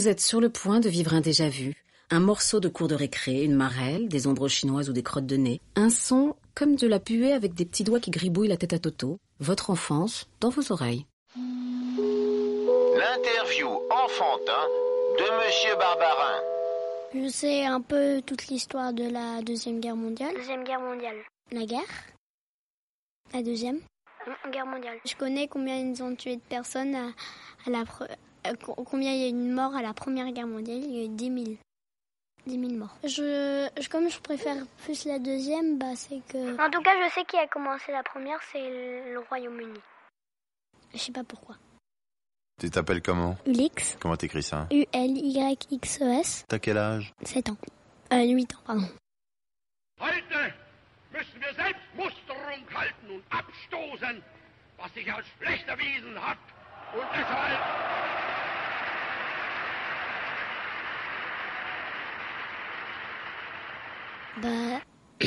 Vous êtes sur le point de vivre un déjà-vu, un morceau de cours de récré, une marelle, des ombres chinoises ou des crottes de nez, un son comme de la puée avec des petits doigts qui gribouillent la tête à Toto, votre enfance dans vos oreilles. L'interview enfantin de Monsieur Barbarin. Je sais un peu toute l'histoire de la Deuxième Guerre mondiale. Deuxième Guerre mondiale. La guerre La Deuxième Guerre mondiale. Je connais combien ils ont tué de personnes à, à la... Euh, combien il y a eu de morts à la Première Guerre mondiale Il y a eu 10 000. 10 000 morts. Je, je, comme je préfère plus la deuxième, bah c'est que... En tout cas, je sais qui a commencé la première, c'est le Royaume-Uni. Je sais pas pourquoi. Tu t'appelles comment Ulix. Comment t'écris ça U-L-Y-X-E-S. T'as quel âge 7 ans. Euh, 8 ans, pardon. Bah,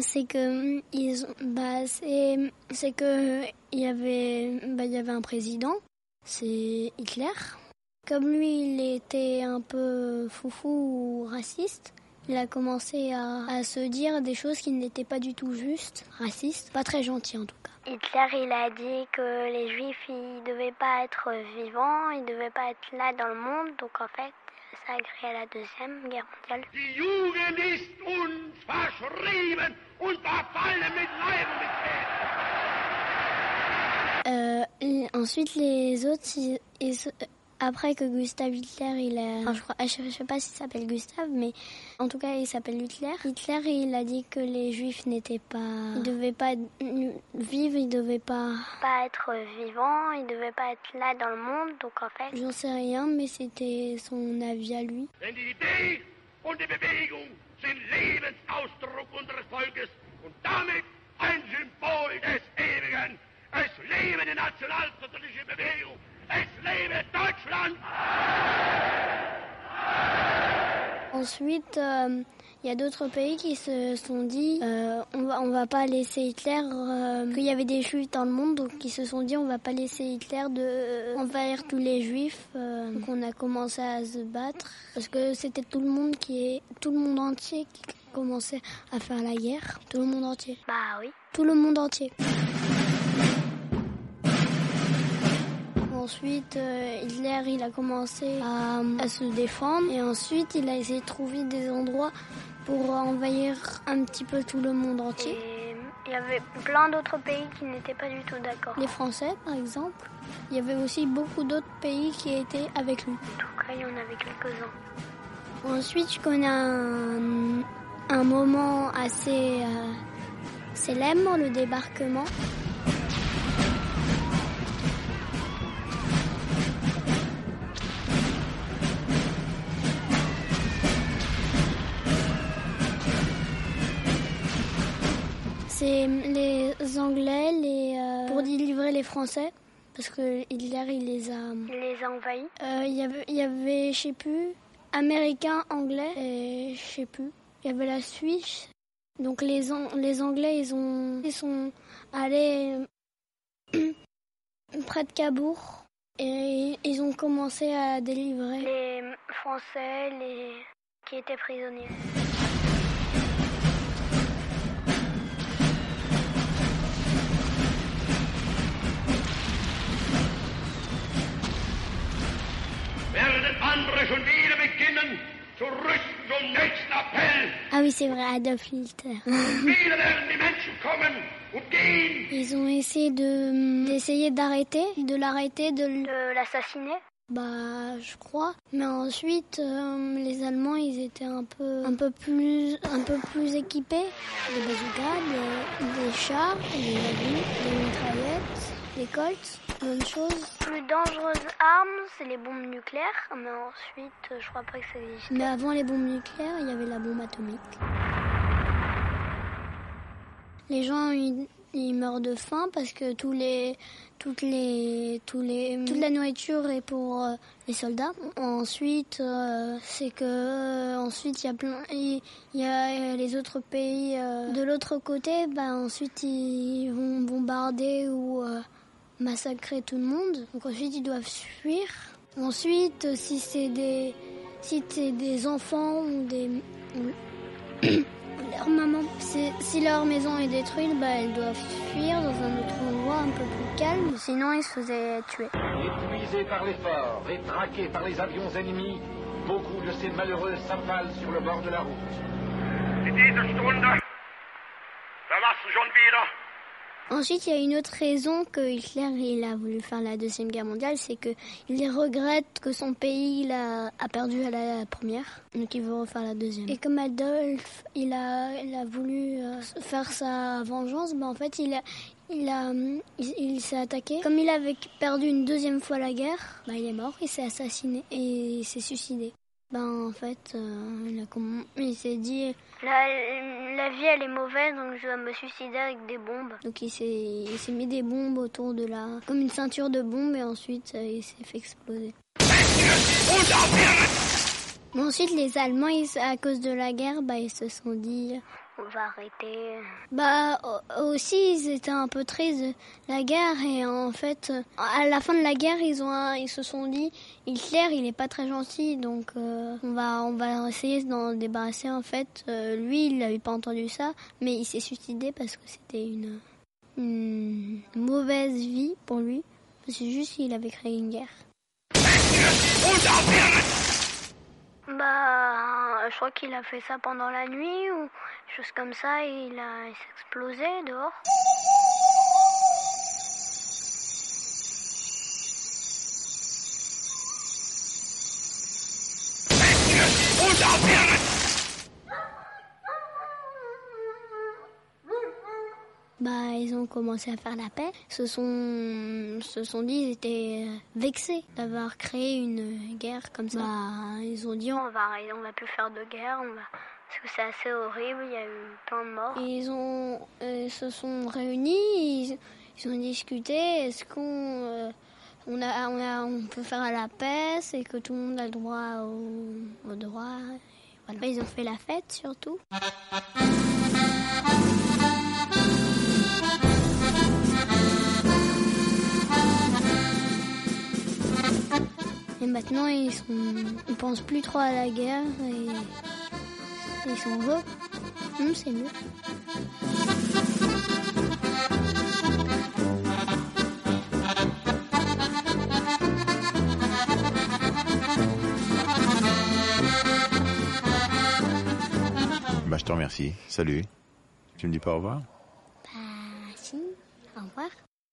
c'est que ils ont, bah c'est c'est que il y avait bah il y avait un président, c'est Hitler. Comme lui, il était un peu foufou ou raciste. Il a commencé à, à se dire des choses qui n'étaient pas du tout justes, racistes, pas très gentil en tout cas. Hitler, il a dit que les juifs, ils devaient pas être vivants, ils devaient pas être là dans le monde, donc en fait, ça a créé la Deuxième Guerre mondiale. Euh, ensuite, les autres, ils- ils- après que Gustav Hitler, il a, enfin, je, crois, je, je sais pas s'il s'appelle Gustav, mais en tout cas, il s'appelle Hitler. Hitler, il a dit que les Juifs n'étaient pas, ils devaient pas vivre, ils devaient pas, Pas être vivants, ils devaient pas être là dans le monde, donc en fait, j'en sais rien, mais c'était son avis à lui. Es lebe Deutschland. Ensuite, euh, il y a d'autres pays qui se sont dit euh, on va on va pas laisser Hitler euh, qu'il y avait des juifs dans le monde donc ils se sont dit on va pas laisser Hitler de euh, envahir tous les juifs euh, donc on a commencé à se battre parce que c'était tout le monde qui est tout le monde entier qui commençait à faire la guerre tout le monde entier bah oui. tout le monde entier Ensuite, euh, Hitler, il a commencé à, à se défendre et ensuite, il a essayé de trouver des endroits pour envahir un petit peu tout le monde entier. Et il y avait plein d'autres pays qui n'étaient pas du tout d'accord. Les Français, par exemple. Il y avait aussi beaucoup d'autres pays qui étaient avec lui. En tout cas, il y en avait quelques-uns. Ensuite, je connais un, un moment assez euh, célèbre, le débarquement. C'est les Anglais les, euh, pour délivrer les Français, parce que Hitler, il les a... Il les a envahis. Euh, Il y avait, y avait, je sais plus, américain, anglais, et je sais plus. Il y avait la Suisse. Donc les, les Anglais, ils ont, ils sont allés euh, près de Cabourg et ils ont commencé à délivrer. Les Français, les qui étaient prisonniers. Werden andere schon wieder beginnen zu rüsten zum nächsten Appell. Ah oui, c'est vrai, Adolf Hitler. Wieder werden die Menschen kommen und gehen. Ils ont essayé de d'essayer d'arrêter, de l'arrêter, De l'assassiner? Bah, je crois. Mais ensuite, euh, les Allemands, ils étaient un peu, un peu plus, un peu plus équipés. Des bazookas, des, des chars, des avions, des mitraillettes, des colts, plein de choses. plus dangereuses armes, c'est les bombes nucléaires, mais ensuite, je crois pas que ça existe. Mais avant les bombes nucléaires, il y avait la bombe atomique. Les gens, ils, ils meurent de faim parce que tous les, toutes les, tous les, toute la nourriture est pour euh, les soldats. Ensuite, euh, c'est que euh, ensuite il y a plein, il y a les autres pays de l'autre côté. Bah ensuite ils vont bombarder ou massacrer tout le monde. Donc ensuite ils doivent fuir. Ensuite, si c'est des, si c'est des enfants ou des, leur maman, si leur maison est détruite, bah, elles doivent fuir dans un autre endroit un peu plus calme, sinon ils se faisaient tuer. Épuisés par l'effort et traqués par les avions ennemis, beaucoup de ces malheureux s'avalent sur le bord de la route. Ensuite, il y a une autre raison que Hitler il a voulu faire la deuxième guerre mondiale, c'est que il regrette que son pays a, a, perdu à la première, donc il veut refaire la deuxième. Et comme Adolphe, il a, il a voulu euh, faire sa vengeance, ben en fait il a, il a, il, il s'est attaqué. Comme il avait perdu une deuxième fois la guerre, ben il est mort, il s'est assassiné et il s'est suicidé. Ben en fait, euh, il, s'est dit la, la, vie elle est mauvaise donc je dois me suicider avec des bombes. Donc il s'est il s'est mis des bombes autour de la comme une ceinture de bombes et ensuite euh, il s'est fait exploser. Mais ensuite les Allemands ils, à cause de la guerre bah ils se sont dit on va arrêter. Bah aussi ils étaient un peu tristes de la guerre et en fait à la fin de la guerre ils ont ils se sont dit Hitler il est pas très gentil donc euh, on va on va essayer d'en débarrasser en fait euh, lui il n'avait pas entendu ça mais il s'est suicidé parce que c'était une, une mauvaise vie pour lui c'est juste qu'il avait créé une guerre. Bah, je crois qu'il a fait ça pendant la nuit ou chose comme ça et il a explosé dehors. Ils ont commencé à faire la paix. Se sont, se sont dit, ils étaient vexés d'avoir créé une guerre comme ça. Bah, ils ont dit, on va, on va plus faire de guerre, on va, parce que c'est assez horrible. Il y a eu plein de morts. Ils ont, euh, se sont réunis, ils, ils ont discuté. Est-ce qu'on, euh, on a, on a, on peut faire la paix, c'est que tout le monde a le droit au, au droit. Voilà. Ils ont fait la fête surtout. Et maintenant, ils sont, ils pensent plus trop à la guerre et ils sont heureux. Mmh, c'est mieux. Bah, je te remercie. Salut. Tu me dis pas au revoir? Bah, si. Au revoir.